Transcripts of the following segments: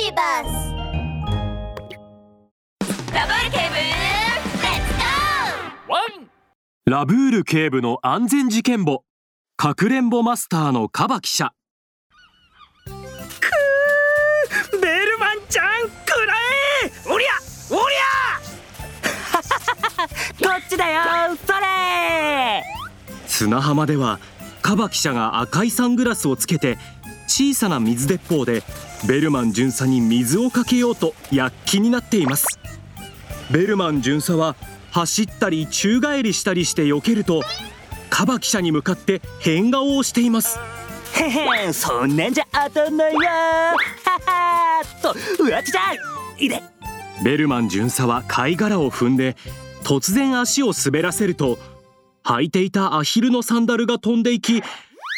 ビバスラブール警部レッツゴワンラブール警部の安全事件簿。かくれんぼマスターのカバ記者。ベルマンちゃんくらえ。おりゃおりこ っちだよそれ。砂浜ではカバ記者が赤いサングラスをつけて小さな水鉄砲でベルマン巡査に水をかけようと躍起になっています。ベルマン巡査は走ったり宙返りしたりして避けるとカバ記者に向かって変顔をしています。へへんそんなんじゃ当たんないよ。ははとうわちゃいで。ベルマン巡査は貝殻を踏んで突然足を滑らせると履いていたアヒルのサンダルが飛んでいき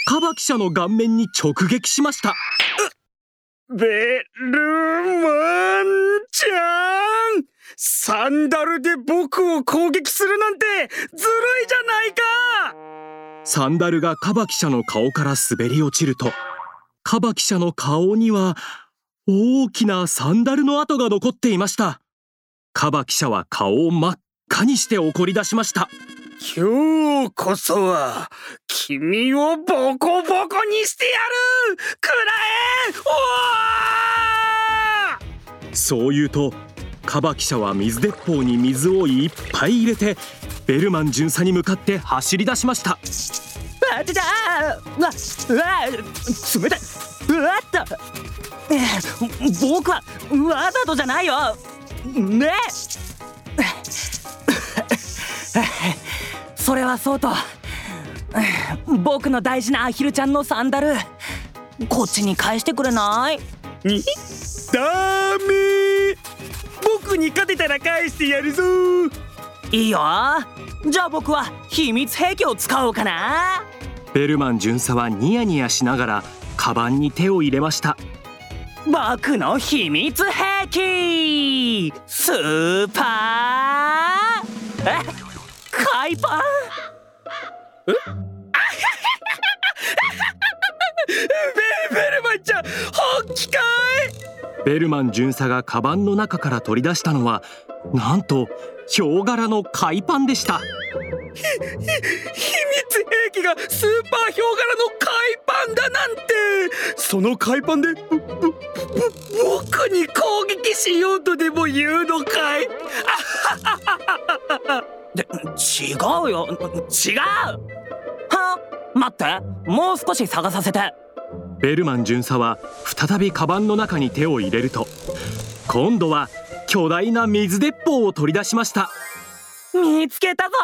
カバ記者の顔面に直撃しました。ゃベルマンちゃん。サンダルで僕を攻撃するなんてずるいじゃないか。サンダルがカバ記者の顔から滑り落ちるとカバ記者の顔には大きなサンダルの跡が残っていました。カバ記者は顔を真っ赤にして怒り出しました。今日こそは君をボコボコにしてやるくらえおーそう言うとカバ記者は水鉄砲に水をいっぱい入れてベルマン巡査に向かって走り出しました。あちゃうわうわ冷たいうわっと。えー僕はわざと。じゃないよねそれはそうと。僕の大事なアヒルちゃんのサンダル。こっちに返してくれない？にダメ。僕に勝てたら返してやるぞ。いいよ。じゃあ僕は秘密兵器を使おうかな。ベルマン巡査はニヤニヤしながらカバンに手を入れました。僕の秘密兵器。スーパー。え？海パンベベルマンちゃん本気かい？ベルマン巡査がカバンの中から取り出したのはなんとヒョウ柄の海パンでした。秘密兵器がスーパーヒョウ柄の海パンだなんて！その海パンでぼぼぼ僕に攻撃しようとでも言うのかい？で違うよ。違う！は？待って。もう少し探させて。ベルマン巡査は再びカバンの中に手を入れると今度は巨大な水鉄砲を取り出しました。見つけたぞ！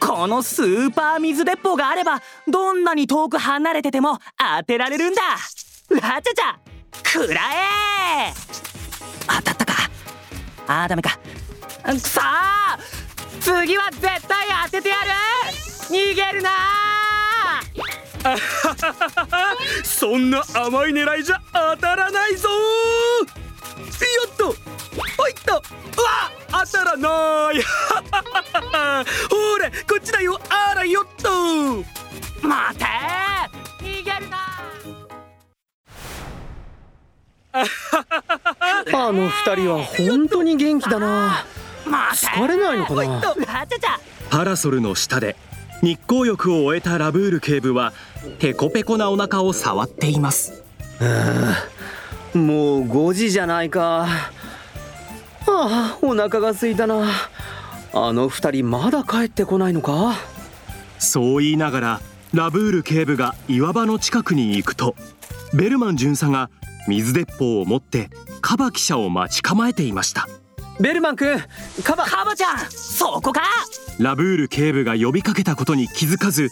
このスーパー水鉄砲があればどんなに遠く離れてても当てられるんだ！わちゃちゃくらえ！当たったか。あーダメかくそー次は絶対当ててやる。逃げるな。そんな甘い狙いじゃ当たらないぞ。やっとおいっとうわ当たらない。ほれこっちだよあらよっと。待て逃げるな。あの二人は本当に元気だな疲れないのかな？パラソルの下で日光浴を終えたラブール警部はペコペコなお腹を触っています。もう5時じゃないか。ああお腹が空いたな。あの二人まだ帰ってこないのか？そう言いながらラブール警部が岩場の近くに行くとベルマン巡査が水鉄砲を持ってカバ記者を待ち構えていましたベルマン君カバカバちゃんそこか？ラブール警部が呼びかけたことに気づかず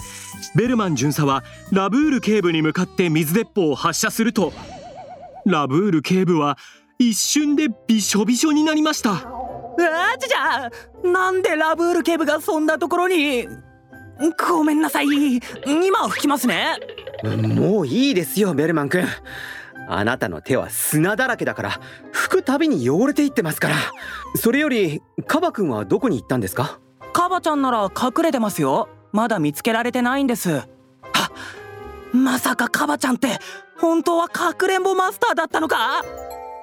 ベルマン巡査はラブール警部に向かって水鉄砲を発射するとラブール警部は一瞬でびしょびしょになりました。あちゃちゃなんでラブール警部がそんなところにごめんなさい。今吹きますね。もういいですよベルマン君あなたの手は砂だらけだから拭くたびに汚れていってますから。それよりカバ君はどこに行ったんですか？カバちゃんなら隠れてますよ。まだ見つけられてないんです。あまさかカバちゃんって本当はかくれんぼマスターだったのか？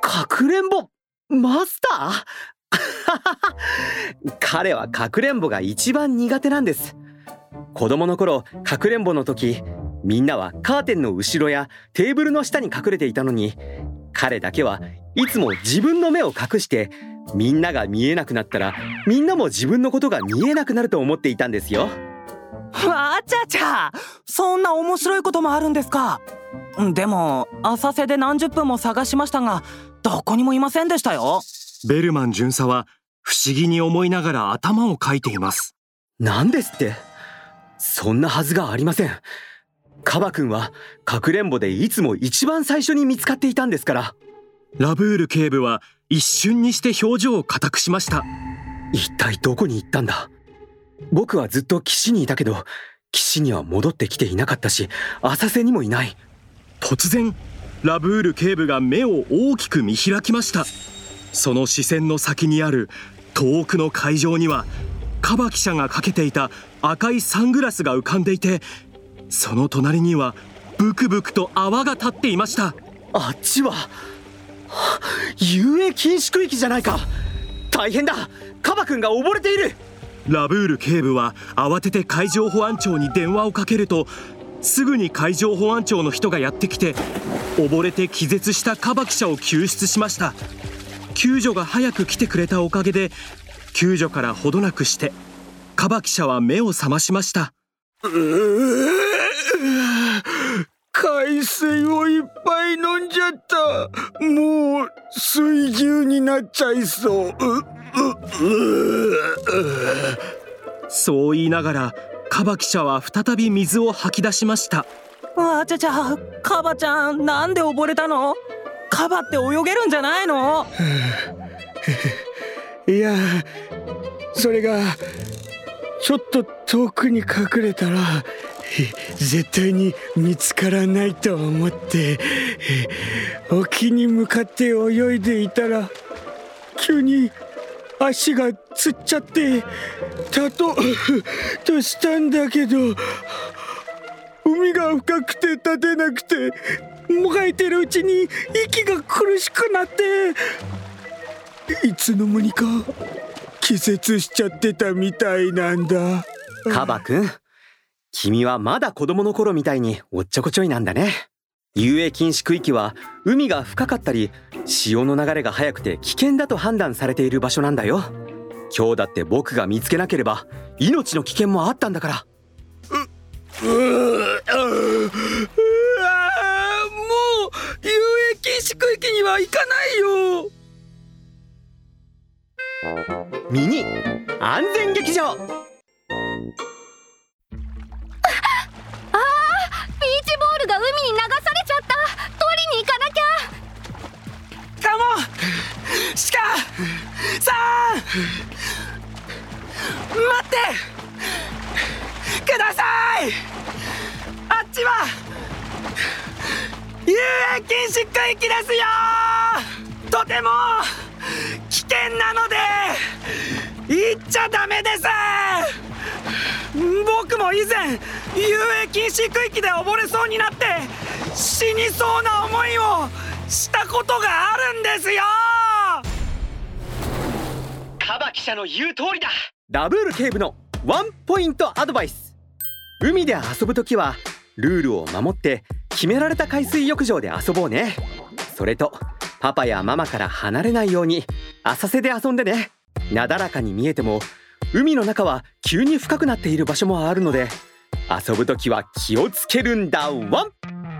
かくれんぼ？マスター？彼はかくれんぼが一番苦手なんです。子供の頃かくれんぼの時みんなはカーテンの後ろやテーブルの下に隠れていたのに彼だけはいつも自分の目を隠してみんなが見えなくなったらみんなも自分のことが見えなくなると思っていたんですよ。わちゃちゃそんな面白いこともあるんですか？でも浅瀬で何十分も探しましたがどこにもいませんでしたよ。ベルマン巡査は不思議に思いながら頭をかいています。何ですって。そんなはずがありませんカバ君はかくれんぼでいつも一番最初に見つかっていたんですから。ラブール警部は一瞬にして表情を固くしました。一体どこに行ったんだ？僕はずっと岸にいたけど岸には戻ってきていなかったし浅瀬にもいない。突然ラブール警部が目を大きく見開きました。その視線の先にある遠くの海上にはカバ記者がかけていた赤いサングラスが浮かんでいてその隣にはブクブクと泡が立っていました。あっちは遊泳禁止区域じゃないか。大変だ。カバ君が溺れている。ラブール警部は慌てて海上保安庁に電話をかけるとすぐに海上保安庁の人がやってきて溺れて気絶したカバ記者を救出しました。救助が早く来てくれたおかげで救助からほどなくしてカバ記者は目を覚ましました海水をいっぱい飲んじゃった。もう水牛になっちゃいそう。ううう。そう言いながらカバ記者は再び水を吐き出しました。わちゃちゃカバちゃんなんで溺れたの？カバって泳げるんじゃないの？いやそれがちょっと遠くに隠れたら絶対に見つからないと思って沖に向かって泳いでいたら急に足がつっちゃって立と としたんだけど海が深くて立てなくてもがいてるうちに息が苦しくなっていつの間にか気絶しちゃってたみたいなんだ。カバ君君はまだ子供の頃みたいにおっちょこちょいなんだね。遊泳禁止区域は海が深かったり潮の流れが速くて危険だと判断されている場所なんだよ。今日だって僕が見つけなければ命の危険もあったんだから。うううわもう遊泳禁止区域には行かないよミニ安全劇場に流されちゃった。取りに行かなきゃ。カモシカさん待ってください。あっちは。遊泳禁止区域ですよ。とても危険なので。行っちゃダメです。僕も以前遊泳禁止区域で溺れそうになって死にそうな思いをしたことがあるんですよ！カバ記者の言う通りだ。ダブール警部のワンポイントアドバイス。海で遊ぶときはルールを守って決められた海水浴場で遊ぼうね。それとパパやママから離れないように浅瀬で遊んでね。なだらかに見えても海の中は急に深くなっている場所もあるので遊ぶときは気をつけるんだ。ワン！